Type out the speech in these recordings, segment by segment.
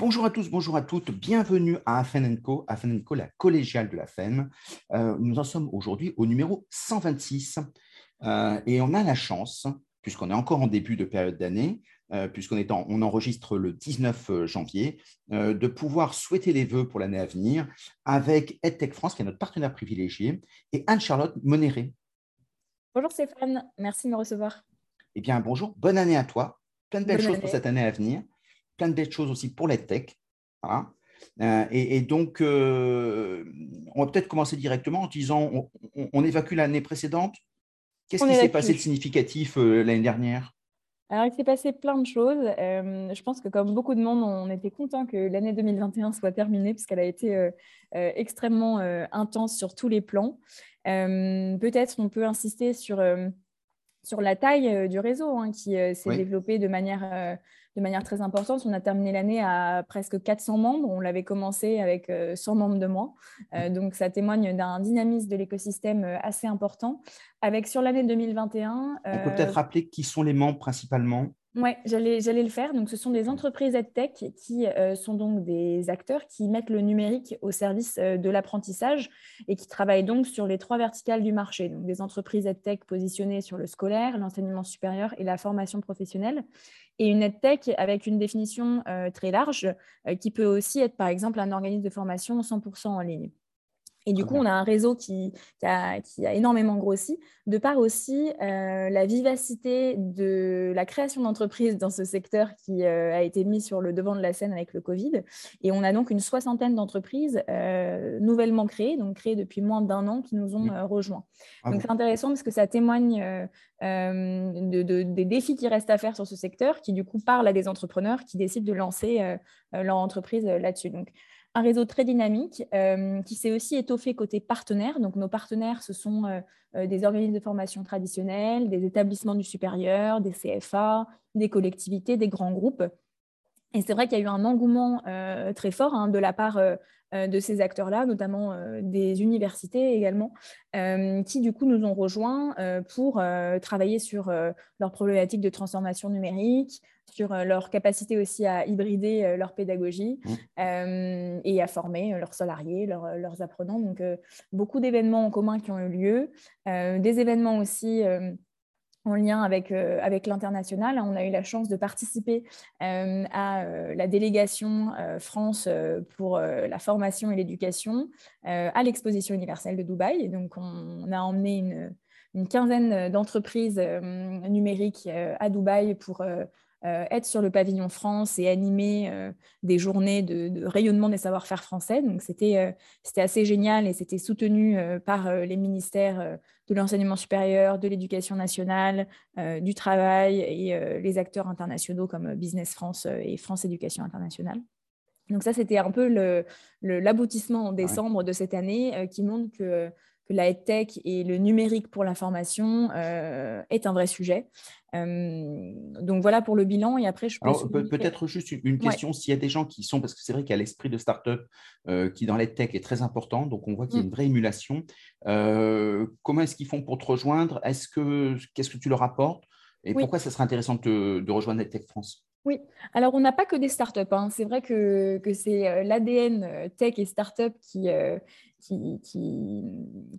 Bonjour à tous, bonjour à toutes, bienvenue à Afen Co, Afen Co, la collégiale de la FEM. Euh, nous en sommes aujourd'hui au numéro 126 euh, et on a la chance, puisqu'on est encore en début de période d'année, euh, puisqu'on on enregistre le 19 janvier, de pouvoir souhaiter les vœux pour l'année à venir avec EdTech France, qui est notre partenaire privilégié, et Anne-Charlotte Monéré. Bonjour Stéphane, merci de me recevoir. Eh bien, bonjour, bonne année à toi, plein de belles choses pour cette année à venir plein de belles choses aussi pour les tech. Euh, et, donc, euh, on va peut-être commencer directement en disant on, évacue l'année précédente. Qu'est-ce qui s'est passé de significatif euh, l'année dernière? Alors, il s'est passé plein de choses. je pense que comme beaucoup de monde, on était content que l'année 2021 soit terminée puisqu'elle a été extrêmement intense sur tous les plans. Peut-être on peut insister sur, sur la taille du réseau hein, qui s'est développé de manière de manière très importante. On a terminé l'année à presque 400 membres. On l'avait commencé avec 100 euh, membres de moins. Euh, donc, ça témoigne d'un dynamisme de l'écosystème euh, assez important. Avec sur l'année 2021. On peut peut-être rappeler qui sont les membres principalement? Oui, j'allais, le faire. Donc, ce sont des entreprises EdTech qui sont donc des acteurs qui mettent le numérique au service de l'apprentissage et qui travaillent donc sur les trois verticales du marché. Donc, des entreprises EdTech positionnées sur le scolaire, l'enseignement supérieur et la formation professionnelle et une EdTech avec une définition euh, très large euh, qui peut aussi être, par exemple, un organisme de formation 100% en ligne. Et du coup, on a un réseau qui, a, énormément grossi, de par aussi euh, la vivacité de la création d'entreprises dans ce secteur qui euh, a été mis sur le devant de la scène avec le Covid. Et on a donc une soixantaine d'entreprises euh, nouvellement créées, donc créées depuis moins d'un an, qui nous ont rejoints. Ah donc c'est intéressant parce que ça témoigne des défis qui restent à faire sur ce secteur, qui du coup parlent à des entrepreneurs qui décident de lancer leur entreprise là-dessus. Donc un réseau très dynamique euh, qui s'est aussi étoffé côté partenaires. Donc, nos partenaires, ce sont euh, euh, des organismes de formation traditionnels, des établissements du supérieur, des CFA, des collectivités, des grands groupes. Et c'est vrai qu'il y a eu un engouement très fort hein, de la part de ces acteurs-là, notamment des universités également, qui du coup nous ont rejoints pour travailler sur leurs problématiques de transformation numérique, sur euh, leur capacité aussi à hybrider euh, leur pédagogie mmh. euh, et à former leurs salariés, leurs apprenants. Donc, beaucoup d'événements en commun qui ont eu lieu, des événements aussi en lien avec, avec l'international. On a eu la chance de participer à la délégation France pour la formation et l'éducation à l'exposition universelle de Dubaï. Donc, on, a emmené une quinzaine d'entreprises numériques à Dubaï pour euh, être sur le pavillon France et animer euh, des journées de, rayonnement des savoir-faire français. Donc, c'était euh, assez génial et c'était soutenu par les ministères de l'enseignement supérieur, de l'éducation nationale, du travail et les acteurs internationaux comme Business France et France Éducation Internationale. Donc ça, c'était un peu l'aboutissement en décembre de cette année qui montre que la tech et le numérique pour l'information euh, est un vrai sujet. Euh, donc voilà pour le bilan. Et après, je peux. peut-être juste une question s'il y a des gens qui sont, parce que c'est vrai qu'il y a l'esprit de start-up euh, qui dans la tech est très important, donc on voit qu'il y a mm. une vraie émulation. comment est-ce qu'ils font pour te rejoindre? Est-ce que qu'est-ce que tu leur apportes? Et pourquoi ça serait intéressant de, de rejoindre Tech France? Oui, alors on n'a pas que des startups. Hein. C'est vrai que, que c'est l'ADN tech et startup qui, qui,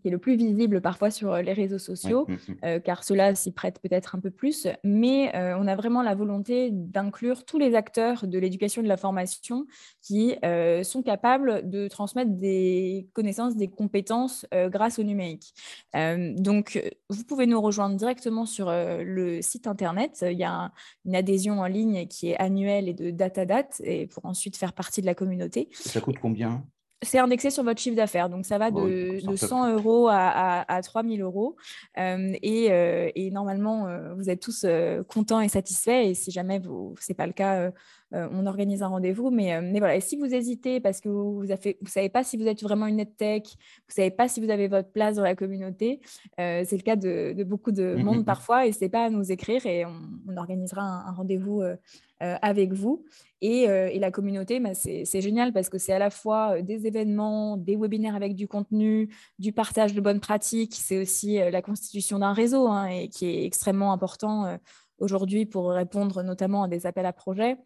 est le plus visible parfois sur les réseaux sociaux, mmh, mmh. Euh, car cela s'y prête peut-être un peu plus, mais euh, on a vraiment la volonté d'inclure tous les acteurs de l'éducation et de la formation qui euh, sont capables de transmettre des connaissances, des compétences grâce au numérique. donc, vous pouvez nous rejoindre directement sur le site Internet. Il y a une adhésion en ligne qui est annuelle et de date à date, et pour ensuite faire partie de la communauté. Ça coûte combien? C'est indexé sur votre chiffre d'affaires. Donc, ça va de, 100 euros à, à, 3000 euros. Euh, euh, et, normalement, euh, vous êtes tous contents et satisfaits. Et si jamais ce n'est pas le cas, on organise un rendez-vous. Mais, mais voilà, et si vous hésitez parce que vous ne vous savez pas si vous êtes vraiment une tech, vous ne savez pas si vous avez votre place dans la communauté, c'est le cas de, beaucoup de mmh, monde mmh, mmh. parfois. N'hésitez pas à nous écrire et on, organisera un rendez-vous euh, avec vous. Et, euh, et, la communauté, bah, c'est génial parce que c'est à la fois euh, des événements, des webinaires avec du contenu, du partage de bonnes pratiques. C'est aussi la constitution d'un réseau hein, et qui est extrêmement important aujourd'hui pour répondre notamment à des appels à projets.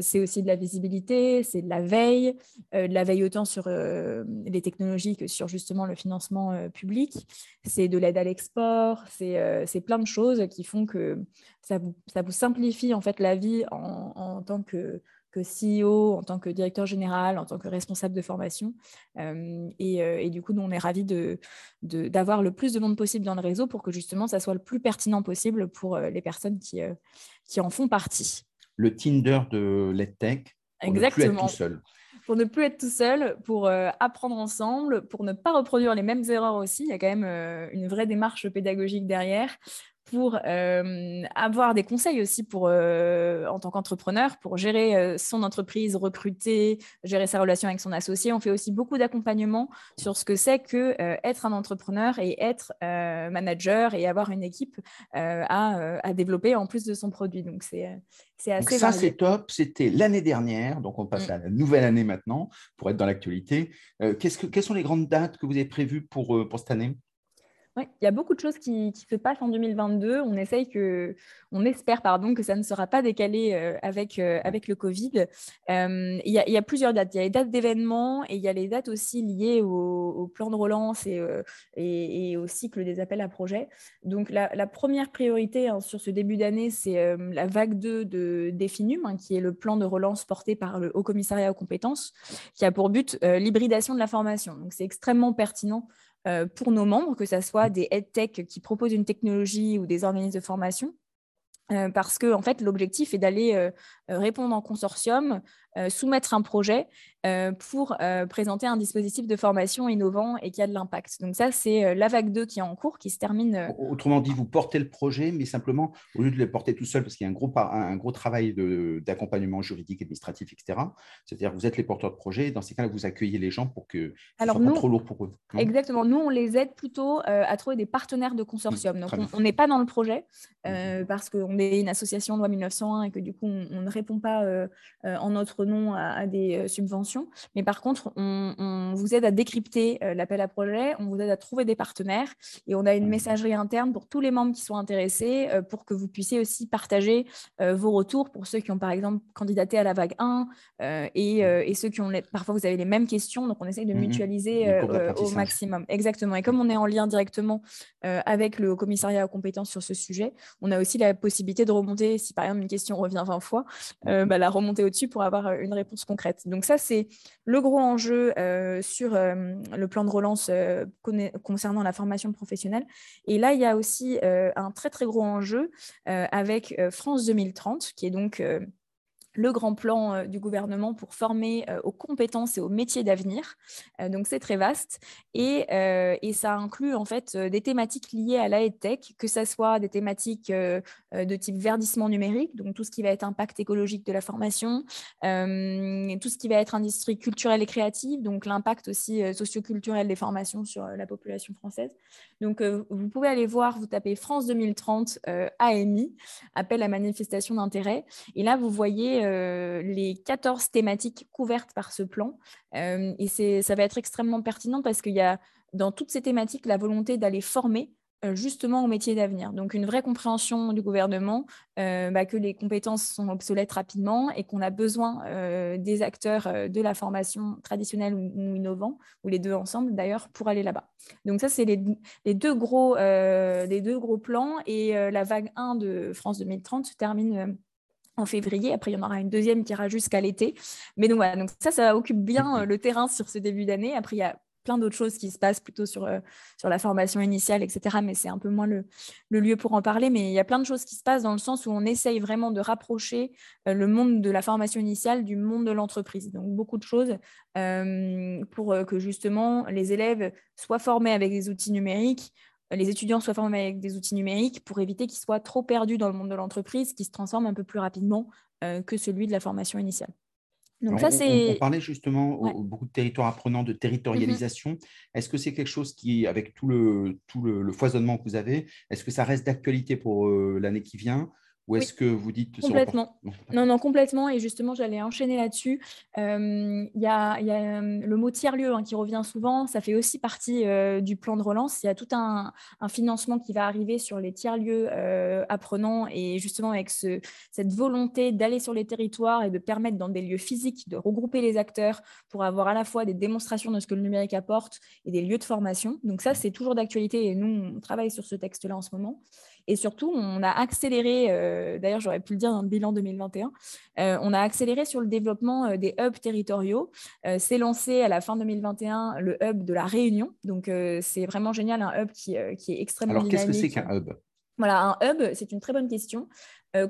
C'est aussi de la visibilité, c'est de la veille, de la veille autant sur les technologies que sur justement le financement public. C'est de l'aide à l'export, c'est plein de choses qui font que ça vous, simplifie en fait la vie en, tant que CEO, en tant que directeur général, en tant que responsable de formation. Euh, euh, et, du coup, nous, on est ravis d'avoir de, le plus de monde possible dans le réseau pour que justement, ça soit le plus pertinent possible pour euh, les personnes qui, qui en font partie. Le Tinder de l'EdTech, pour Exactement. ne plus être tout seul. Pour ne plus être tout seul, pour apprendre ensemble, pour ne pas reproduire les mêmes erreurs aussi. Il y a quand même une vraie démarche pédagogique derrière pour euh, avoir des conseils aussi pour, euh, en tant qu'entrepreneur pour gérer euh, son entreprise, recruter, gérer sa relation avec son associé. On fait aussi beaucoup d'accompagnement sur ce que c'est que être un entrepreneur et être manager et avoir une équipe à, à, développer en plus de son produit. Donc c'est c'est assez. ça c'est top. C'était l'année dernière, donc on passe mm. à la nouvelle année maintenant pour être dans l'actualité. qu'est-ce que, quelles sont les grandes dates que vous avez prévues pour, pour cette année? Il y a beaucoup de choses qui, se passent en 2022. On essaye que, on espère pardon que ça ne sera pas décalé euh, avec euh, avec le Covid. Euh, il, y a, plusieurs dates. Il y a les dates d'événements et il y a les dates aussi liées au, plan de relance et, et, au cycle des appels à projets. Donc la, première priorité hein, sur ce début d'année, c'est la vague 2 de Définum, hein, qui est le plan de relance porté par le Haut Commissariat aux compétences, qui a pour but l'hybridation de la formation. Donc c'est extrêmement pertinent euh, pour nos membres, que ce soit des EdTech qui proposent une technologie ou des organismes de formation, euh, parce que en fait, l'objectif est d'aller euh, répondre en consortium, soumettre un projet euh, pour euh, présenter un dispositif de formation innovant et qui a de l'impact. Donc ça, c'est euh, la vague 2 qui est en cours, qui se termine. Autrement dit, vous portez le projet, mais simplement, au lieu de le porter tout seul, parce qu'il y a un gros, un gros travail d'accompagnement juridique, administratif, etc. C'est-à-dire vous êtes les porteurs de projet, dans ces cas-là, vous accueillez les gens pour que ce soit pas trop lourd pour eux. Exactement. Nous, on les aide plutôt à trouver des partenaires de consortium. Mmh, Donc, on n'est pas dans le projet mmh. parce qu'on est une association loi 1901 et que du coup, on, ne répond pas en notre nom à des subventions mais par contre, on, vous aide à décrypter euh, l'appel à projet, on vous aide à trouver des partenaires et on a une mmh. messagerie interne pour tous les membres qui sont intéressés euh, pour que vous puissiez aussi partager euh, vos retours pour ceux qui ont par exemple candidaté à la vague 1 et, ceux qui ont parfois vous avez les mêmes questions. Donc on essaye de mmh mutualiser au maximum. Exactement. Et comme on est en lien directement avec le commissariat aux compétences sur ce sujet, on a aussi la possibilité de remonter, si par exemple une question revient 20 fois, mmh. bah, la remonter au-dessus pour avoir une réponse concrète. Donc ça, c'est le gros enjeu euh, sur euh, le plan de relance euh, concernant la formation professionnelle. Et là, il y a aussi un très, très gros enjeu avec France 2030, qui est donc le grand plan euh, du gouvernement pour former euh, aux compétences et aux métiers d'avenir. Euh, donc c'est très vaste et, et, ça inclut en fait des thématiques liées à la tech, que ce soit des thématiques de type verdissement numérique, donc tout ce qui va être impact écologique de la formation, tout ce qui va être industrie culturelle et créative, donc l'impact aussi socioculturel des formations sur la population française. Donc vous pouvez aller voir, vous tapez France 2030 AMI, appel à manifestation d'intérêt, et là vous voyez euh, les 14 thématiques couvertes par ce plan. Euh, et ça va être extrêmement pertinent parce qu'il y a dans toutes ces thématiques la volonté d'aller former euh, justement au métier d'avenir. Donc une vraie compréhension du gouvernement bah, que les compétences sont obsolètes rapidement et qu'on a besoin des acteurs de la formation traditionnelle ou, innovant, ou les deux ensemble d'ailleurs, pour aller là-bas. Donc ça, c'est les, deux gros, les deux gros plans et la vague 1 de France 2030 se termine en février. Après, il y en aura une deuxième qui ira jusqu'à l'été. Mais donc voilà, donc ça, ça occupe bien euh, le terrain sur ce début d'année. Après, il y a plein d'autres choses qui se passent plutôt sur, euh, sur la formation initiale, etc. Mais c'est un peu moins le, lieu pour en parler. Mais il y a plein de choses qui se passent dans le sens où on essaye vraiment de rapprocher euh, le monde de la formation initiale du monde de l'entreprise. Donc beaucoup de choses pour que justement les élèves soient formés avec des outils numériques, les étudiants soient formés avec des outils numériques pour éviter qu'ils soient trop perdus dans le monde de l'entreprise, qui se transforme un peu plus rapidement euh, que celui de la formation initiale. Donc ça, c'est... On, parlait justement beaucoup de territoires apprenants, de territorialisation. Mm-hmm. Est-ce que c'est quelque chose qui, avec tout le, tout le, foisonnement que vous avez, est-ce que ça reste d'actualité pour euh, l'année qui vient? Ou est-ce que vous dites complètement non, non, complètement. Et justement, j'allais enchaîner là-dessus. Il y, a, le mot tiers-lieu hein, qui revient souvent. Ça fait aussi partie du plan de relance. Il y a tout un, financement qui va arriver sur les tiers-lieux apprenants et justement avec ce, cette volonté d'aller sur les territoires et de permettre dans des lieux physiques de regrouper les acteurs pour avoir à la fois des démonstrations de ce que le numérique apporte et des lieux de formation. Donc ça, c'est toujours d'actualité et nous, on travaille sur ce texte-là en ce moment. Et surtout, on a accéléré, euh, d'ailleurs j'aurais pu le dire dans le bilan 2021, euh, on a accéléré sur le développement euh, des hubs territoriaux. c'est lancé à la fin 2021 le hub de la Réunion. Donc c'est vraiment génial, un hub qui, qui est extrêmement Alors qu'est-ce que c'est qu'un hub? Voilà, un hub, c'est une très bonne question.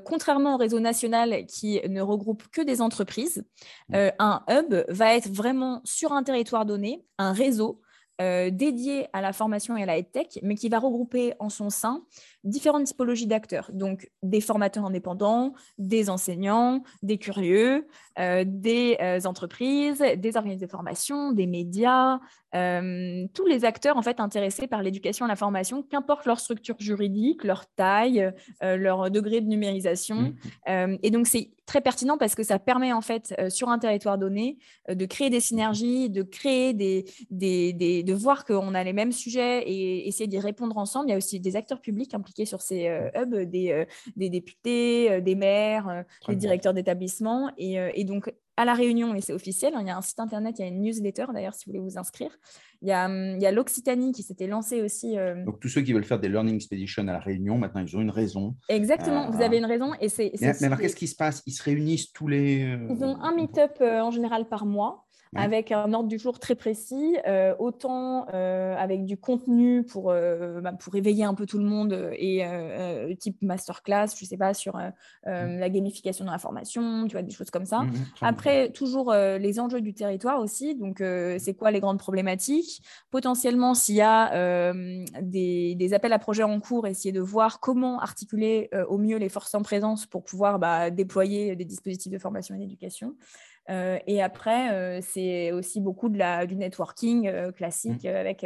contrairement au réseau national qui ne regroupe que des entreprises, un hub va être vraiment sur un territoire donné, un réseau dédié à la formation et à la tech, mais qui va regrouper en son sein différentes typologies d'acteurs, donc des formateurs indépendants, des enseignants, des curieux, euh, des euh, entreprises, des organismes de formation, des médias, euh, tous les acteurs en fait intéressés par l'éducation et la formation, qu'importe leur structure juridique, leur taille, leur degré de numérisation. Mmh. et donc c'est très pertinent parce que ça permet en fait sur un territoire donné de créer des synergies, de créer des, des, des de voir qu'on a les mêmes sujets et essayer d'y répondre ensemble. Il y a aussi des acteurs publics impliqués sur ces euh, hubs, des, euh, des députés, euh, des maires, des directeurs d'établissement. Et, et, donc, à La Réunion, et c'est officiel, hein, il y a un site internet, il y a une newsletter d'ailleurs, si vous voulez vous inscrire. Il y a, hum, l'Occitanie qui s'était lancée aussi. Donc, tous ceux qui veulent faire des Learning Expeditions à La Réunion, maintenant, ils ont une raison. Exactement, vous avez une raison. Et c'est, mais, alors, qu'est-ce qui se passe? Ils se réunissent tous les. Ils ont un meet-up en général par mois avec un ordre du jour très précis, euh, autant euh, avec du contenu pour, euh, bah, pour éveiller un peu tout le monde et type masterclass, je ne sais pas, sur mmh. la gamification de l'information, tu vois, des choses comme ça. Mmh, Après, toujours les enjeux du territoire aussi, donc c'est quoi les grandes problématiques? Potentiellement, s'il y a des, des, appels à projets en cours, essayer de voir comment articuler au mieux les forces en présence pour pouvoir bah, déployer des dispositifs de formation et d'éducation. Euh, et après, euh, c'est aussi beaucoup de la, du networking euh, classique mmh. avec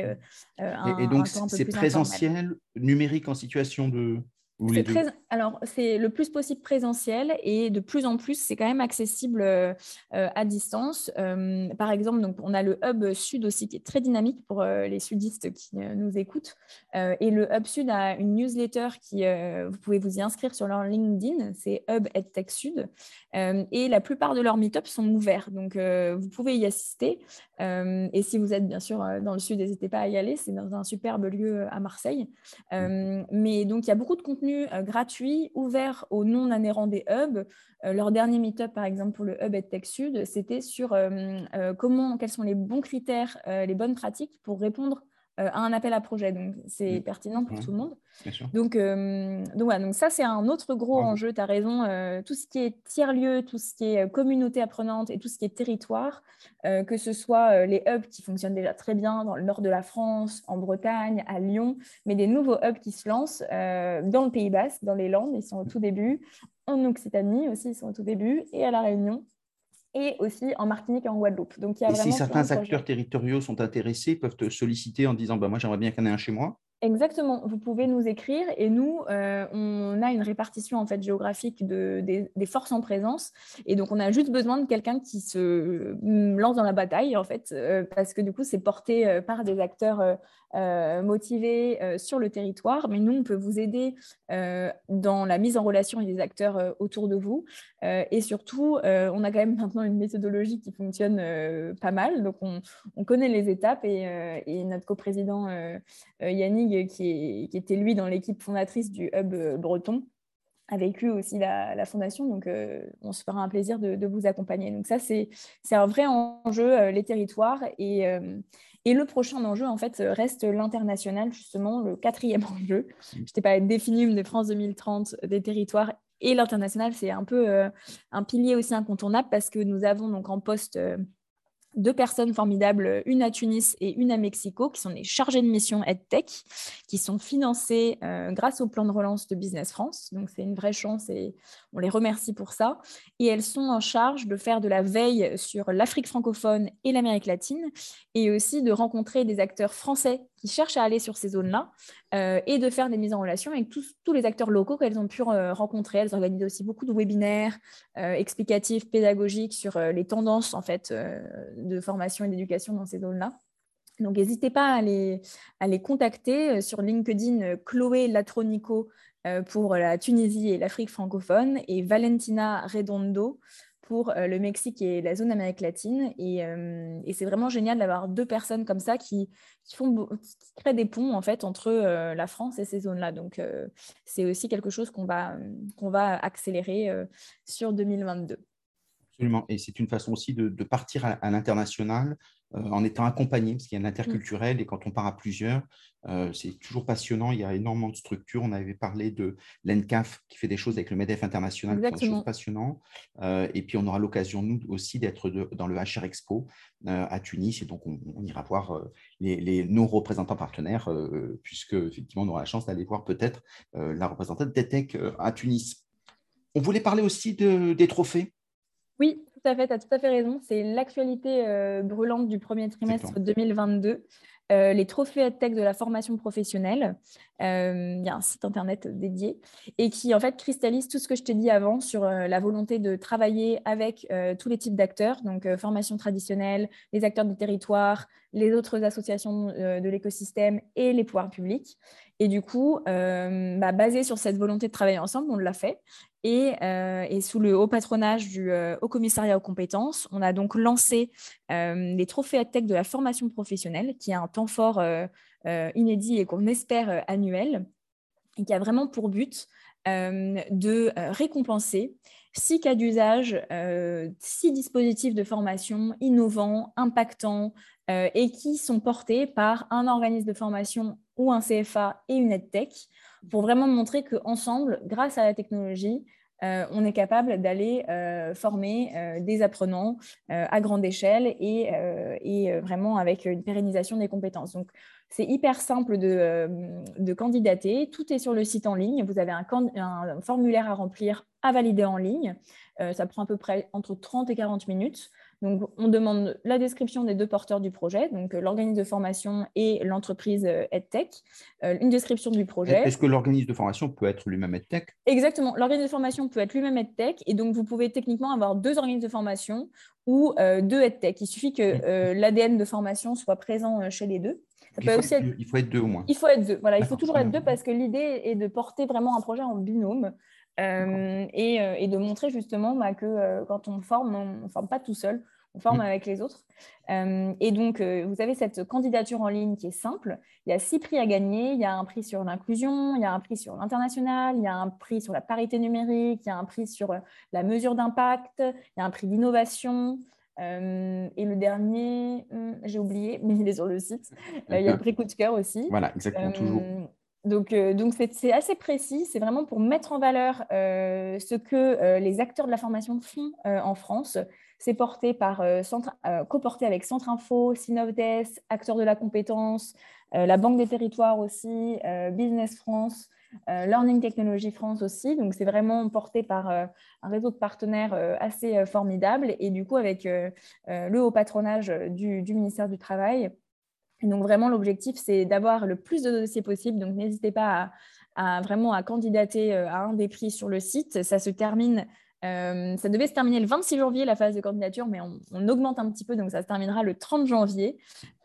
un. Et, et donc, c'est présentiel, numérique en situation de. Très, alors, c'est le plus possible présentiel et de plus en plus, c'est quand même accessible euh, à distance. Euh, par exemple, donc, on a le Hub Sud aussi qui est très dynamique pour euh, les sudistes qui nous écoutent. et le Hub Sud a une newsletter qui, vous pouvez vous y inscrire sur leur LinkedIn, c'est Hub EdTech Sud. et la plupart de leurs meet-ups sont ouverts, donc vous pouvez y assister. et si vous êtes bien sûr dans le Sud, n'hésitez pas à y aller, c'est dans un superbe lieu à Marseille. Mmh. mais donc, il y a beaucoup de contenu euh, gratuit, ouvert aux non-adhérents des hubs. Euh, leur dernier meet-up, par exemple, pour le hub EdTech Sud, c'était sur euh, comment, quels sont les bons critères, les bonnes pratiques pour répondre à un appel à projet. Donc, c'est mmh. pertinent pour mmh. tout le monde. Donc, euh, donc, donc, ça, c'est un autre gros enjeu. Tu as raison. Euh, tout ce qui est tiers-lieu, tout ce qui est communauté apprenante et tout ce qui est territoire, que ce soit les hubs qui fonctionnent déjà très bien dans le nord de la France, en Bretagne, à Lyon, mais des nouveaux hubs qui se lancent dans le Pays Basque, dans les Landes, ils sont au tout début, en Occitanie aussi, ils sont au tout début, et à La Réunion et aussi en Martinique et en Guadeloupe. Donc, il y a et si certains acteurs territoriaux sont intéressés, peuvent te solliciter en disant bah, Moi, j'aimerais bien qu'il y en ait un chez moi. Exactement, vous pouvez nous écrire et nous, euh, on a une répartition en fait géographique de, des, forces en présence. Et donc on a juste besoin de quelqu'un qui se mm, lance dans la bataille en fait euh, parce que du coup c'est porté euh, par des acteurs motivés sur le territoire, mais nous on peut vous aider dans la mise en relation avec des acteurs autour de vous. Et surtout on a quand même maintenant une méthodologie qui fonctionne pas mal, donc on, on, connaît les étapes. Et, notre coprésident Yannick qui, était lui dans l'équipe fondatrice du Hub euh, Breton, a vécu aussi la, fondation. Donc, euh, on se fera un plaisir de, vous accompagner. Donc, ça, c'est un vrai enjeu, euh, les territoires. Et, et, le prochain enjeu, en fait, reste l'international, justement, le quatrième enjeu. Je t'ai pas défini de France 2030 des territoires. Et l'international, c'est un peu un pilier aussi incontournable parce que nous avons donc en poste deux personnes formidables, une à Tunis et une à Mexico, qui sont des chargés de mission EdTech, qui sont financés euh, grâce au plan de relance de Business France. Donc, c'est une vraie chance et on les remercie pour ça. Et elles sont en charge de faire de la veille sur l'Afrique francophone et l'Amérique latine, et aussi de rencontrer des acteurs français qui cherchent à aller sur ces zones-là et de faire des mises en relation avec tous, les acteurs locaux qu'elles ont pu rencontrer. Elles organisent aussi beaucoup de webinaires explicatifs, pédagogiques sur les tendances en fait, de formation et d'éducation dans ces zones-là. Donc, n'hésitez pas à les, contacter sur LinkedIn, Chloé Latronico pour la Tunisie et l'Afrique francophone et Valentina Redondo pour euh, le Mexique et la zone Amérique latine. Euh, et, c'est vraiment génial d'avoir deux personnes comme ça qui, créent des ponts en fait entre euh, la France et ces zones-là. Donc c'est aussi quelque chose qu'on va, qu'on va accélérer sur 2022. Absolument. Et c'est une façon aussi de, partir à l'international, euh, en étant accompagné, parce qu'il y a l'interculturel, et quand on part à plusieurs, euh, c'est toujours passionnant. Il y a énormément de structures. On avait parlé de l'ENCAF qui fait des choses avec le MEDEF international, qui des choses passionnantes. Euh, et puis, on aura l'occasion, nous aussi, d'être dans le HR Expo à Tunis. Et donc, on, ira voir les, nos représentants partenaires, puisque, effectivement, on aura la chance d'aller voir peut-être la représentante d'ETEC à Tunis. On voulait parler aussi des trophées. Oui, tout à fait, tu as tout à fait raison. C'est l'actualité euh, brûlante du premier trimestre 2022. Euh, les trophées EdTech de la formation professionnelle. Euh, il y a un site internet dédié et qui en fait cristallise tout ce que je t'ai dit avant sur la volonté de travailler avec tous les types d'acteurs, donc formation traditionnelle, les acteurs du territoire, les autres associations de l'écosystème et les pouvoirs publics. Et du coup, bah, basé sur cette volonté de travailler ensemble, on l'a fait. Euh, et, sous le haut patronage du euh, Haut Commissariat aux compétences, on a donc lancé euh, les trophées tech de la formation professionnelle, qui est un temps fort inédit et qu'on espère annuel, et qui a vraiment pour but de récompenser six cas d'usage, six dispositifs de formation innovants, impactants, et qui sont portés par un organisme de formation ou un CFA et une EdTech pour vraiment montrer qu'ensemble, grâce à la technologie, euh, on est capable d'aller euh, former euh, des apprenants à grande échelle et, vraiment avec une pérennisation des compétences. Donc, c'est hyper simple de, candidater. Tout est sur le site en ligne. Vous avez un, un formulaire à remplir, à valider en ligne. ça prend à peu près entre 30 et 40 minutes. Donc, on demande la description des deux porteurs du projet, donc euh, l'organisme de formation et l'entreprise euh, EdTech, euh, une description du projet. Est-ce que l'organisme de formation peut être lui-même EdTech? Exactement, l'organisme de formation peut être lui-même EdTech, et donc vous pouvez techniquement avoir deux organismes de formation ou deux EdTech. Il suffit que l'ADN de formation soit présent chez les deux. il, faut aussi il, faut être deux au moins. Il faut être deux, voilà, il faut toujours être deux parce que l'idée est de porter vraiment un projet en binôme. Euh, euh, et, de montrer justement bah, que euh, quand on forme, on ne forme pas tout seul, on forme mm. avec les autres. et donc, vous avez cette candidature en ligne qui est simple. Il y a six prix à gagner. Il y a un prix sur l'inclusion, il y a un prix sur l'international, il y a un prix sur la parité numérique, il y a un prix sur la mesure d'impact, il y a un prix d'innovation. et le dernier, hmm, j'ai oublié, mais il est sur le site. il y a le prix coup de cœur aussi. Voilà, exactement, toujours. Donc, euh, c'est assez précis. C'est vraiment pour mettre en valeur euh, ce que euh, les acteurs de la formation font en France. C'est porté par coporté avec Centre Info, Synovdes, acteurs de la compétence, la Banque des Territoires aussi, Business France, Learning Technology France aussi. Donc, c'est vraiment porté par un réseau de partenaires assez formidable et du coup avec le haut patronage du ministère du Travail donc vraiment, l'objectif, c'est d'avoir le plus de dossiers possible. Donc n'hésitez pas à, vraiment à candidater euh, à un des prix sur le site. Ça se termine euh, ça devait se terminer le 26 janvier, la phase de candidature, mais on, augmente un petit peu, donc ça se terminera le 30 janvier.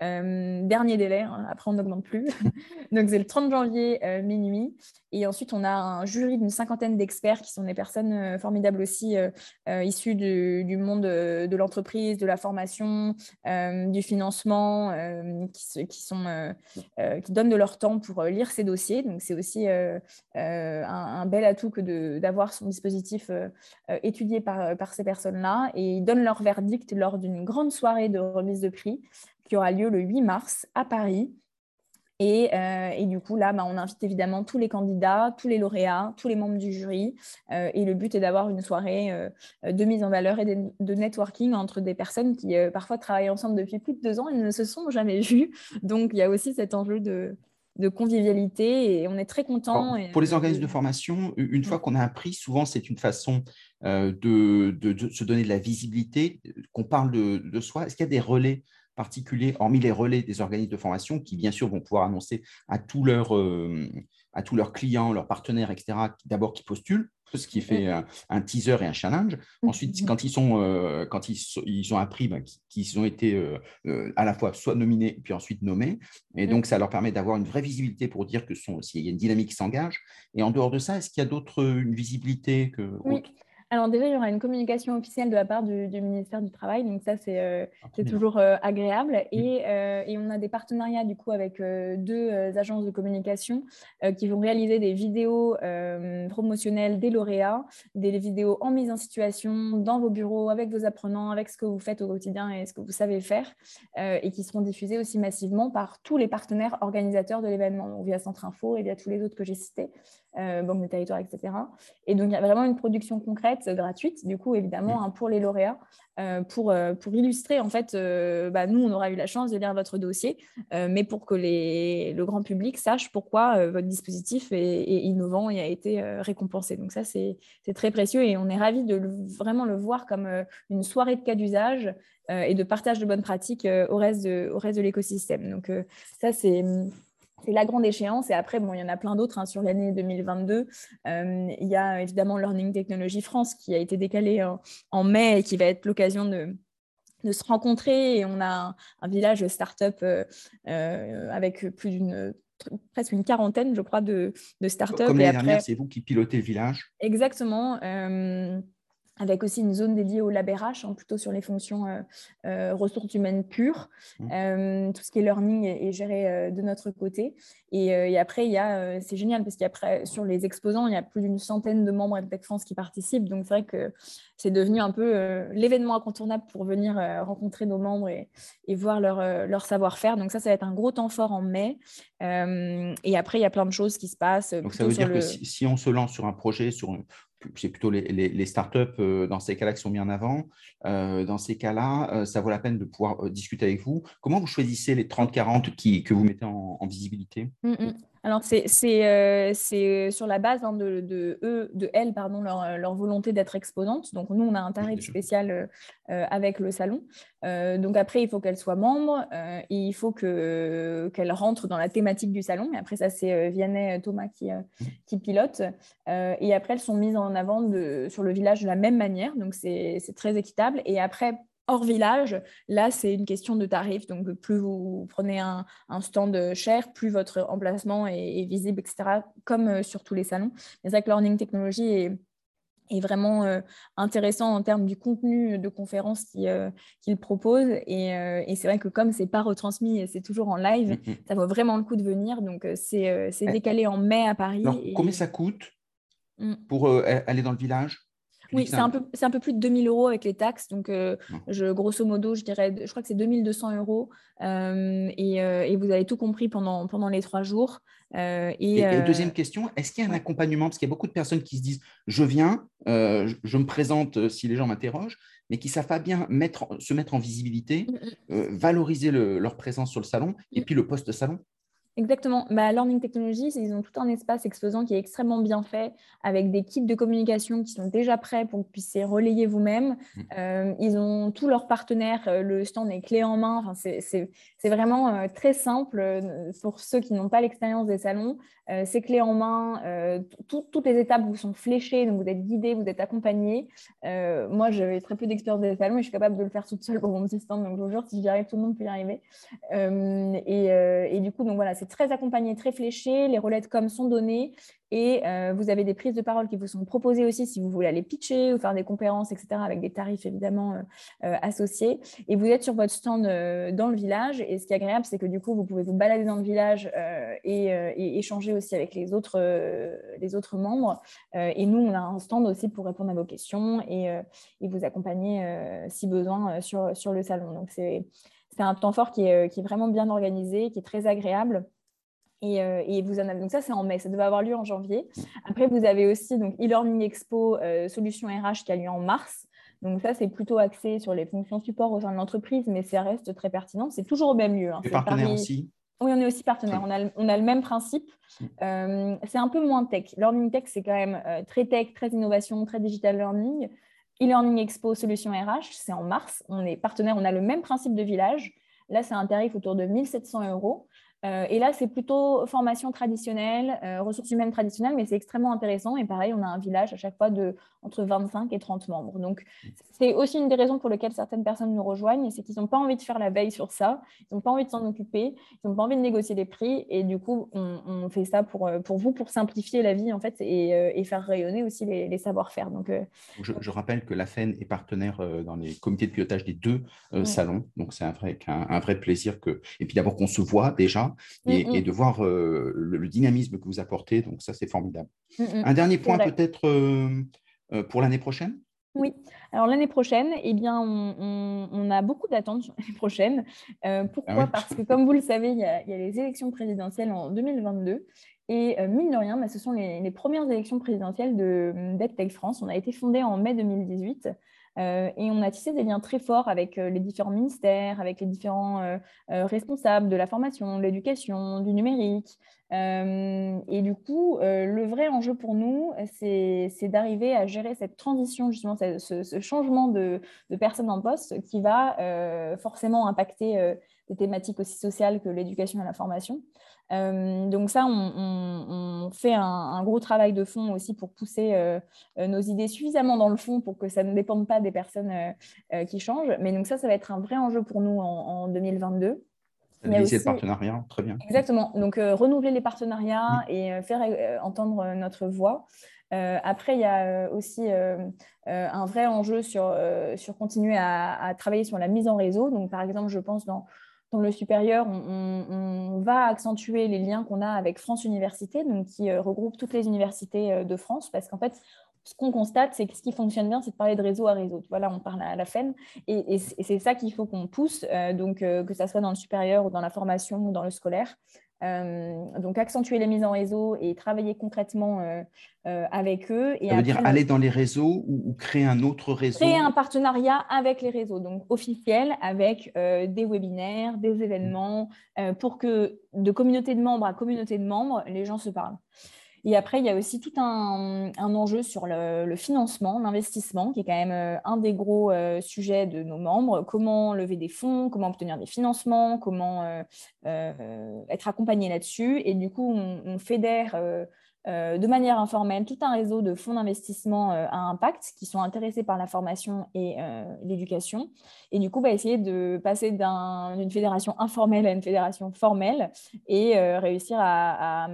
Euh, dernier délai, hein, après on n'augmente plus. donc c'est le 30 janvier minuit. Et ensuite, on a un jury d'une cinquantaine d'experts qui sont des personnes euh, formidables aussi, euh, euh, issues du, monde de l'entreprise, de la formation, du financement, qui, sont, qui donnent de leur temps pour lire ces dossiers. Donc, c'est aussi un, bel atout que d'avoir son dispositif étudié par, par ces personnes-là. Et ils donnent leur verdict lors d'une grande soirée de remise de prix qui aura lieu le 8 mars à Paris. Euh, et, du coup, là, bah, on invite évidemment tous les candidats, tous les lauréats, tous les membres du jury. Euh, et le but est d'avoir une soirée euh, de mise en valeur et de, networking entre des personnes qui parfois travaillent ensemble depuis plus de deux ans et ne se sont jamais vues. Donc, il y a aussi cet enjeu de, convivialité et on est très content. Pour les organismes de formation, une fois qu'on a un prix, souvent c'est une façon de, se donner de la visibilité, qu'on parle de, de soi. Est-ce qu'il y a des relais particulier, hormis les relais des organismes de formation qui, bien sûr, vont pouvoir annoncer à tous leurs, à tous leurs clients, leurs partenaires, etc., d'abord qui postulent, ce qui fait un, teaser et un challenge. Ensuite, quand ils, sont, euh, quand ils, ils, ont appris ben, qu'ils ont été euh, euh, à la fois soit nominés puis ensuite nommés, et donc ça leur permet d'avoir une vraie visibilité pour dire que s'il y a une dynamique qui s'engage. Et en dehors de ça, est-ce qu'il y a d'autres une visibilité que alors déjà, il y aura une communication officielle de la part du, ministère du Travail, donc ça c'est euh, ah, toujours euh, agréable. Mm. Euh, et, on a des partenariats du coup avec deux agences de communication qui vont réaliser des vidéos promotionnelles des lauréats, des vidéos en mise en situation dans vos bureaux avec vos apprenants, avec ce que vous faites au quotidien et ce que vous savez faire, et qui seront diffusées aussi massivement par tous les partenaires organisateurs de l'événement, via Centre Info et via tous les autres que j'ai cités, Banque de Territoire, etc. Et donc il y a vraiment une production concrète gratuite, du coup, évidemment, mm. hein, pour les lauréats, euh, pour, euh, pour illustrer, en fait, euh, bah, nous, on aura eu la chance de lire votre dossier, mais pour que les, le grand public sache pourquoi votre dispositif est, innovant et a été récompensé. Donc ça, c'est très précieux et on est ravis de vraiment le voir comme une soirée de cas d'usage et de partage de bonnes pratiques au reste de, au reste de l'écosystème. Donc ça, c'est c'est la grande échéance. Et après, bon, il y en a plein d'autres hein, sur l'année 2022. Euh, il y a évidemment Learning Technology France qui a été décalé en, mai et qui va être l'occasion de, se rencontrer. Et on a un, village start-up euh, euh, avec plus d'une presque une quarantaine, je crois, de, de start-up. Comme l'année dernière, c'est vous qui pilotez le village Exactement avec aussi une zone dédiée au lab RH, hein, plutôt sur les fonctions euh, euh, ressources humaines pures. Mmh. Euh, tout ce qui est learning est, géré de notre côté. Et, après, il y a, c'est génial parce qu'après, sur les exposants, il y a plus d'une centaine de membres de France qui participent. Donc, c'est vrai que c'est devenu un peu l'événement incontournable pour venir rencontrer nos membres et, voir leur, leur savoir-faire. Donc, ça, ça va être un gros temps fort en mai. et après, il y a plein de choses qui se passent. Donc, ça veut dire que si, si, on se lance sur un projet, sur c'est plutôt les, les, startups euh, dans ces cas-là qui sont mis en avant. Euh, dans ces cas-là, euh, ça vaut la peine de pouvoir discuter avec vous. Comment vous choisissez les 30-40 que vous mettez en, visibilité? Mmh, mmh. Alors, c'est euh, euh, sur la base hein, de, de, eux, de elles, pardon, leur, leur volonté d'être exposante. Donc, nous, on a un tarif spécial euh, avec le salon. donc, après, il faut qu'elles soient membres et il faut qu'elles rentrent dans la thématique du salon. Mais après, ça, c'est Vianney Thomas qui, mmh. qui pilote. et après, elles sont mises en avant de, sur le village de la même manière. Donc, c'est très équitable. Et après, hors village, là, c'est une question de tarif. Donc, plus vous prenez un, stand cher, plus votre emplacement est, visible, etc., comme euh, sur tous les salons. Mais c'est vrai que Learning Technology est, vraiment euh, intéressant en termes du contenu de conférence euh, qu'il propose. Et, c'est vrai que comme c'est pas retransmis et c'est toujours en live, mm, mm. ça vaut vraiment le coup de venir. Donc, c'est eh. décalé en mai à Paris. Combien ça coûte mm. pour aller dans le village? Oui, c'est un, peu, un peu plus de 2000 euros avec les taxes. Donc, euh, je, grosso modo, je dirais, je crois que c'est 2200 euros. Euh, euh, et, vous avez tout compris pendant, pendant les trois jours. et, deuxième question, est-ce qu'il y a un accompagnement? Parce qu'il y a beaucoup de personnes qui se disent, je viens, je, me présente si les gens m'interrogent, mais qui ne savent pas bien mettre, se mettre en visibilité, mm, mm. valoriser leur présence sur le salon et mm. puis le post-salon. Exactement. Bah, Learning Technologies, ils ont tout un espace exposant qui est extrêmement bien fait, avec des kits de communication qui sont déjà prêts pour que vous puissiez relayer vous-même. Mmh. Euh, ils ont tous leurs partenaires, euh, le stand est clé en main. Enfin, c'est vraiment euh, très simple pour ceux qui n'ont pas l'expérience des salons. c'est clé en main. toutes les étapes vous sont fléchées, donc vous êtes guidés, vous êtes accompagnés. moi, j'avais très peu d'expérience des salons et je suis capable de le faire toute seule pour mon petit stand. Donc, je vous jure, si j'y arrive, tout le monde peut y arriver. Et, et, du coup, donc voilà, c'est très accompagné, très fléché. Les relais de com sont donnés et euh, vous avez des prises de parole qui vous sont proposées aussi si vous voulez aller pitcher ou faire des conférences, etc., avec des tarifs évidemment euh, euh, associés. Et vous êtes sur votre stand dans le village. Et ce qui est agréable, c'est que du coup, vous pouvez vous balader dans le village et, échanger aussi avec les autres, membres. et nous, on a un stand aussi pour répondre à vos questions et, vous accompagner si besoin sur, le salon. Donc, c'est un temps fort qui est, vraiment bien organisé, qui est très agréable. Euh, et, vous en avez, donc ça, c'est en mai, ça devait avoir lieu en janvier. Après, vous avez aussi donc e-learning expo euh, solution RH qui a lieu en mars. Donc ça, c'est plutôt axé sur les fonctions support au sein de l'entreprise, mais ça reste très pertinent. C'est toujours au même lieu. Hein. partenaire aussi Oui, on est aussi partenaire. On a, on a le même principe. Euh, c'est un peu moins tech. Learning tech, c'est quand même très tech, très innovation, très digital learning. E-learning expo solution RH, c'est en mars. On est partenaire, on a le même principe de village. Là, c'est un tarif autour de 1700 euros. Euh, et là, c'est plutôt formation traditionnelle, euh, ressources humaines traditionnelles, mais c'est extrêmement intéressant. Et pareil, on a un village à chaque fois de entre 25 et 30 membres. Donc, c'est aussi une des raisons pour lesquelles certaines personnes nous rejoignent, c'est qu'ils n'ont pas envie de faire la veille sur ça, ils n'ont pas envie de s'en occuper, ils n'ont pas envie de négocier les prix. Et du coup, on, fait ça pour, euh, pour vous, pour simplifier la vie, en fait, et, faire rayonner aussi les, savoir-faire. Donc, je, rappelle que la FEN est partenaire dans les comités de pilotage des deux salons. Donc, c'est un vrai, un vrai plaisir que. Et puis d'abord qu'on se voit déjà Mm, et, mm. de voir euh, le, dynamisme que vous apportez. Donc ça, c'est formidable. Mm, Un dernier point peut-être euh, euh, pour l'année prochaine? Oui, alors l'année prochaine, eh bien, on, a beaucoup d'attentes sur l'année prochaine. pourquoi? Ah Parce que, comme vous le savez, il y, a, les élections présidentielles en 2022. Et mine de rien, bah, ce sont les, premières élections présidentielles de d'EdTech France. On a été fondé en mai 2018. Euh, et on a tissé des liens très forts avec euh, les différents ministères, avec les différents euh, responsables de la formation, de l'éducation, du numérique. et du coup, le vrai enjeu pour nous, c'est d'arriver à gérer cette transition, justement, ce, changement de, de, personnes en poste qui va forcément impacter des thématiques aussi sociales que l'éducation et la formation. Euh, donc ça, on, fait un, gros travail de fond aussi pour pousser euh, euh, nos idées suffisamment dans le fond pour que ça ne dépende pas des personnes qui changent. Mais donc ça, ça va être un vrai enjeu pour nous en, 2022. Réaliser le partenariat, très bien. Exactement. Donc, renouveler les partenariats et faire entendre notre voix. après, il y a aussi un vrai enjeu sur, sur continuer à, à, travailler sur la mise en réseau. Donc, par exemple, je pense dans, dans le supérieur, on, va accentuer les liens qu'on a avec France Université, donc qui euh, regroupe toutes les universités euh, de France, parce qu'en fait, ce qu'on constate, c'est que ce qui fonctionne bien, c'est de parler de réseau à réseau. Voilà, on parle à la FEN, et, c'est ça qu'il faut qu'on pousse, euh, donc que ça soit dans le supérieur ou dans la formation ou dans le scolaire. Donc accentuer les mises en réseau et travailler concrètement avec eux. Et ça veut dire aller dans les réseaux ou, créer un autre réseau? Créer un partenariat avec les réseaux, donc officiel, avec des webinaires, des événements, pour que de communauté de membres à communauté de membres, les gens se parlent. Et après, il y a aussi tout un, enjeu sur le, financement, l'investissement, qui est quand même euh, un des gros euh, sujets de nos membres. Comment lever des fonds, comment obtenir des financements, comment euh, être accompagné là-dessus. Et du coup, on fédère euh, de manière informelle tout un réseau de fonds d'investissement euh, à impact qui sont intéressés par la formation et euh, l'éducation. Et du coup, va essayer de passer d'une fédération informelle à une fédération formelle et réussir à,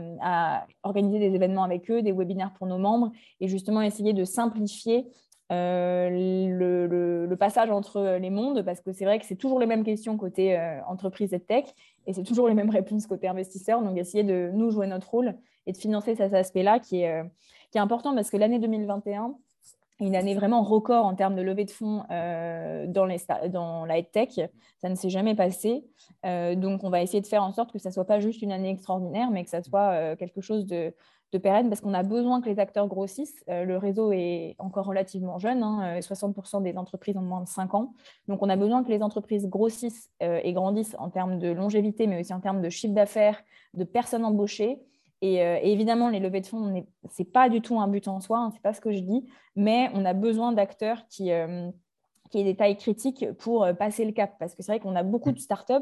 organiser des événements avec eux, des webinaires pour nos membres et justement essayer de simplifier le, passage entre les mondes, parce que c'est vrai que c'est toujours les mêmes questions côté entreprise et tech, et c'est toujours les mêmes réponses côté investisseur. Donc, essayer de nous jouer notre rôle et de financer cet aspect-là qui est, euh, qui est important parce que l'année 2021 est une année vraiment record en termes de levée de fonds euh, dans, les, dans la tech. Ça ne s'est jamais passé. Euh, donc, on va essayer de faire en sorte que ça ne soit pas juste une année extraordinaire, mais que ça soit quelque chose de, de pérenne parce qu'on a besoin que les acteurs grossissent. le réseau est encore relativement jeune, 60% hein, des entreprises ont moins de 5 ans. Donc on a besoin que les entreprises grossissent et grandissent en termes de longévité, mais aussi en termes de chiffre d'affaires, de personnes embauchées. Euh, et, évidemment, les levées de fonds, ce n'est pas du tout un but en soi, hein, ce n'est pas ce que je dis, mais on a besoin d'acteurs qui, euh, qui aient des tailles critiques pour euh, passer le cap. Parce que c'est vrai qu'on a beaucoup de startups,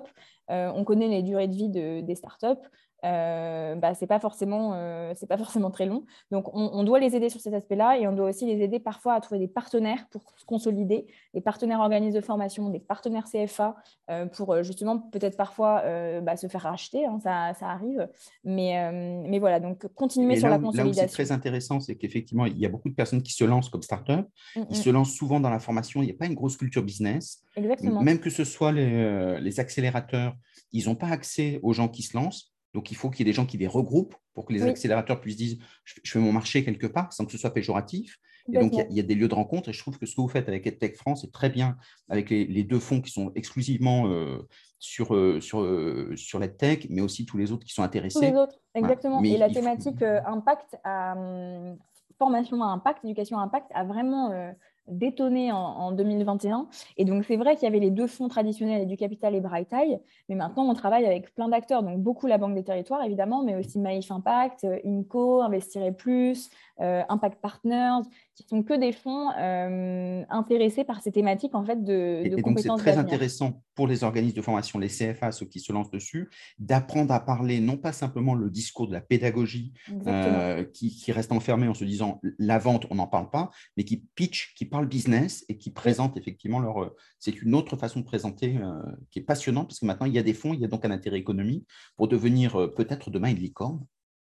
on connaît les durées de vie de, des startups, euh, bah, c'est pas forcément euh, c'est pas forcément très long. Donc on, doit les aider sur cet aspect-là et on doit aussi les aider parfois à trouver des partenaires pour se consolider, des partenaires organismes de formation, des partenaires CFA euh, pour justement peut-être parfois bah, se faire racheter, hein, ça, ça, arrive. Mais, mais voilà, donc continuer sur la consolidation. Là où c'est très intéressant, c'est qu'effectivement il y a beaucoup de personnes qui se lancent comme start-up, mm, ils mm. se lancent souvent dans la formation. Il n'y a pas une grosse culture business. Exactement. Même que ce soit les, les accélérateurs, ils n'ont pas accès aux gens qui se lancent. Donc, il faut qu'il y ait des gens qui les regroupent pour que les accélérateurs puissent dire je fais mon marché quelque part sans que ce soit péjoratif. Et donc, il y, a, des lieux de rencontre. Et je trouve que ce que vous faites avec EdTech France est très bien avec les, deux fonds qui sont exclusivement euh, sur, euh, sur, euh, sur l'EdTech, mais aussi tous les autres qui sont intéressés. Tous les autres, exactement. Et la thématique impact, hum, formation à impact, éducation à impact, a vraiment détonné en, 2021. Et donc, c'est vrai qu'il y avait les deux fonds traditionnels du Capital et Bright Eye, mais maintenant, on travaille avec plein d'acteurs. Donc, beaucoup la Banque des Territoires, évidemment, mais aussi Maïf Impact, Inco, Investirait Plus, Impact Partners, qui sont que des fonds intéressés par ces thématiques en fait de, de et, donc c'est très intéressant pour les organismes de formation, les CFA, ceux qui se lancent dessus, d'apprendre à parler non pas simplement le discours de la pédagogie qui, qui, reste enfermé en se disant la vente, on n'en parle pas, mais qui pitch, qui parle business et qui présente effectivement leur. C'est une autre façon de présenter qui est passionnante parce que maintenant il y a des fonds, il y a donc un intérêt économique pour devenir peut-être demain une licorne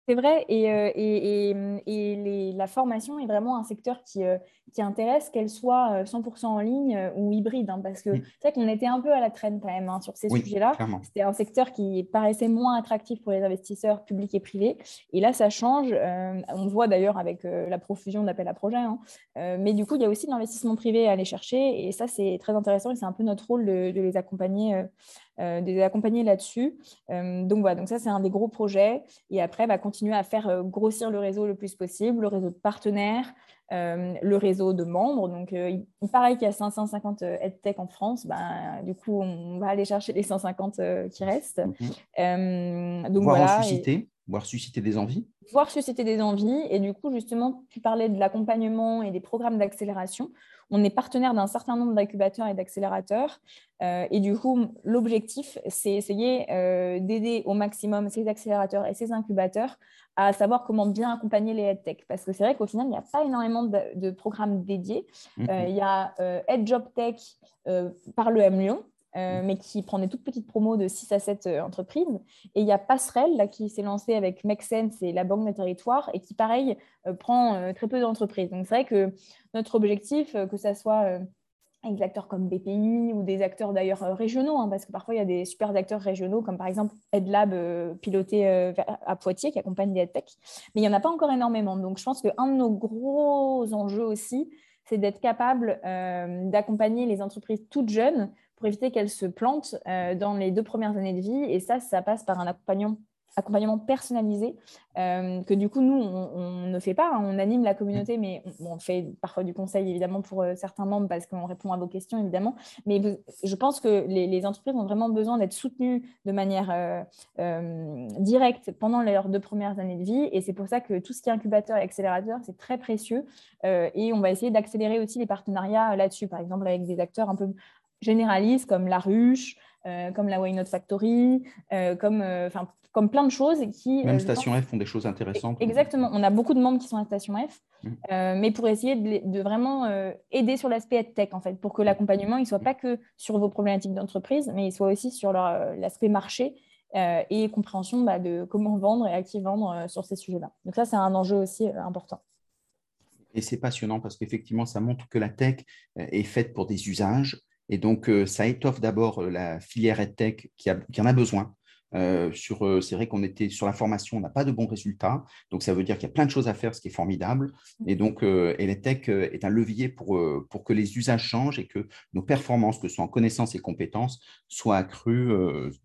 c'est vrai, et, euh, et, et, la formation est vraiment un secteur qui, euh, qui intéresse, qu'elle soit 100% euh, en ligne ou hybride, hein, parce que c'est vrai qu'on était un peu à la traîne quand même hein, sur ces sujets-là. C'était un secteur qui paraissait moins attractif pour les investisseurs publics et privés, et là ça change. on voit d'ailleurs avec la profusion d'appels à projets, hein. mais du coup il y a aussi de l'investissement privé à aller chercher, et ça c'est très intéressant, et c'est un peu notre rôle de, de les accompagner de les accompagner là-dessus. Euh, donc voilà, donc ça c'est un des gros projets. Et après, bah, continuer à faire euh, grossir le réseau le plus possible, le réseau de partenaires, le réseau de membres. Donc, il, paraît qu'il y a 550 EdTech en France. Ben, du coup, on va aller chercher les 150 qui restent. Mhm. donc, voir voilà, susciter, voir susciter des envies. Voir susciter des envies. Et du coup, justement, tu parlais de l'accompagnement et des programmes d'accélération. On est partenaire d'un certain nombre d'incubateurs et d'accélérateurs. Euh, et du coup, l'objectif, c'est essayer euh, d'aider au maximum ces accélérateurs et ces incubateurs à savoir comment bien accompagner les EdTech. Parce que c'est vrai qu'au final, il n'y a pas énormément de, programmes dédiés. Mm-hmm. Euh, il y a EdJobTech par le M Lyon, euh, mais qui prend des toutes petites promos de 6 à 7 euh, entreprises. Et il y a Passerelle là, qui s'est lancé avec Make Sense et la Banque des Territoires et qui, pareil, euh, prend très peu d'entreprises. Donc, c'est vrai que notre objectif, que ce soit avec des acteurs comme BPI ou des acteurs d'ailleurs régionaux, hein, parce que parfois il y a des super acteurs régionaux, comme par exemple EdLab piloté à Poitiers qui accompagne les EdTech, mais il n'y en a pas encore énormément. Donc je pense qu'un de nos gros enjeux aussi, c'est d'être capable d'accompagner les entreprises toutes jeunes pour éviter qu'elles se plantent euh, dans les deux premières années de vie. Et ça, ça passe par un accompagnement accompagnement personnalisé euh, que du coup nous on, ne fait pas hein. on anime la communauté mais on, fait parfois du conseil évidemment pour euh, certains membres parce qu'on répond à vos questions évidemment mais je pense que les, entreprises ont vraiment besoin d'être soutenues de manière directe pendant leurs deux premières années de vie et c'est pour ça que tout ce qui est incubateur et accélérateur c'est très précieux et on va essayer d'accélérer aussi les partenariats là-dessus par exemple avec des acteurs un peu généralistes comme La Ruche, euh, comme la Why Not Factory, euh, comme, euh, comme plein de choses qui... Même Station F font des choses intéressantes. Exactement. On a beaucoup de membres qui sont à Station F, mmh. mais pour essayer de, vraiment aider sur l'aspect tech, en fait, pour que l'accompagnement ne soit pas que sur vos problématiques d'entreprise, mais il soit aussi sur l'aspect marché et compréhension bah, de comment vendre et à qui vendre sur ces sujets-là. Donc ça, c'est un enjeu aussi important. Et c'est passionnant parce qu'effectivement, ça montre que la tech est faite pour des usages, et donc, euh, ça étoffe d'abord euh, la filière EdTech qui, qui en a besoin. Euh, sur, c'est vrai qu'on était sur la formation, on n'a pas de bons résultats, donc ça veut dire qu'il y a plein de choses à faire, ce qui est formidable. Et donc, euh, EdTech est un levier pour, pour que les usages changent et que nos performances, que ce soit en connaissances et compétences, soient accrues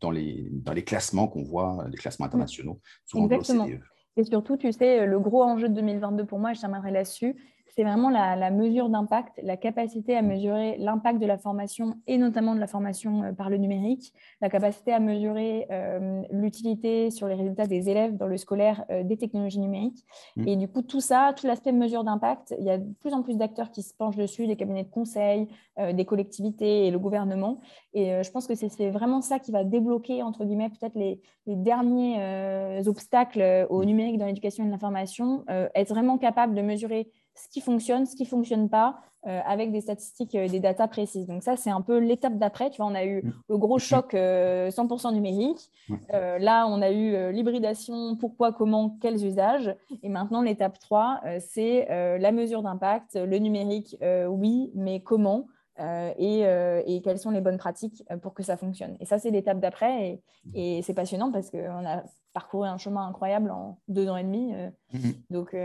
dans, les, dans les classements qu'on voit, les classements internationaux. Exactement. Et surtout, tu sais, le gros enjeu de 2022 pour moi, je t'amènerai là-dessus, c'est vraiment la, mesure d'impact, la capacité à mesurer l'impact de la formation et notamment de la formation euh, par le numérique, la capacité à mesurer euh, l'utilité sur les résultats des élèves dans le scolaire euh, des technologies numériques. Mm. Et du coup, tout ça, tout l'aspect mesure d'impact, il y a de plus en plus d'acteurs qui se penchent dessus, des cabinets de conseil, des collectivités et le gouvernement. Et je pense que c'est vraiment ça qui va débloquer, entre guillemets, peut-être les, les, derniers obstacles au mm. numérique dans l'éducation et l'information, être vraiment capable de mesurer ce qui fonctionne, ce qui ne fonctionne pas, euh, avec des statistiques, et des datas précises. Donc ça, c'est un peu l'étape d'après. Tu vois, on a eu mm. le gros choc 100% euh, numérique. Euh, là, on a eu l'hybridation, pourquoi, comment, quels usages. Et maintenant, l'étape 3, c'est la mesure d'impact, le numérique, oui, mais comment et, et, quelles sont les bonnes pratiques pour que ça fonctionne. Et ça, c'est l'étape d'après. Et, et c'est passionnant parce qu'on a parcouru un chemin incroyable en deux ans et demi. Mm-hmm. donc,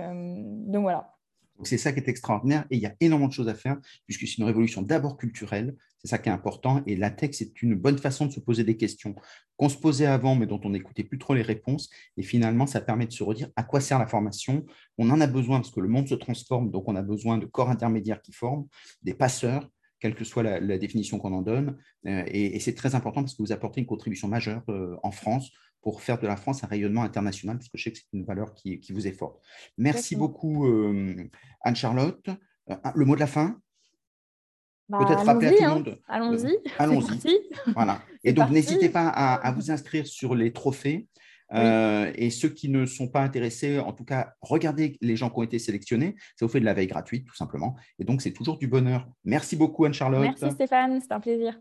donc voilà. C'est ça qui est extraordinaire et il y a énormément de choses à faire puisque c'est une révolution d'abord culturelle, c'est ça qui est important et la tech, c'est une bonne façon de se poser des questions qu'on se posait avant mais dont on n'écoutait plus trop les réponses et finalement ça permet de se redire à quoi sert la formation. On en a besoin parce que le monde se transforme donc on a besoin de corps intermédiaires qui forment, des passeurs quelle que soit la, définition qu'on en donne. Euh, et, c'est très important parce que vous apportez une contribution majeure euh, en France pour faire de la France un rayonnement international, parce que je sais que c'est une valeur qui, vous est forte. Merci beaucoup, euh, Anne-Charlotte. Euh, le mot de la fin? Bah, Peut-être rappeler à tout le hein. monde. Allons-y. Allons-y. Voilà. Et donc, n'hésitez pas à, vous inscrire sur les trophées. Euh, et ceux qui ne sont pas intéressés, en tout cas, regardez les gens qui ont été sélectionnés. Ça vous fait de la veille gratuite, tout simplement. Et donc, c'est toujours du bonheur. Merci beaucoup, Anne-Charlotte. Merci, Stéphane. C'est un plaisir.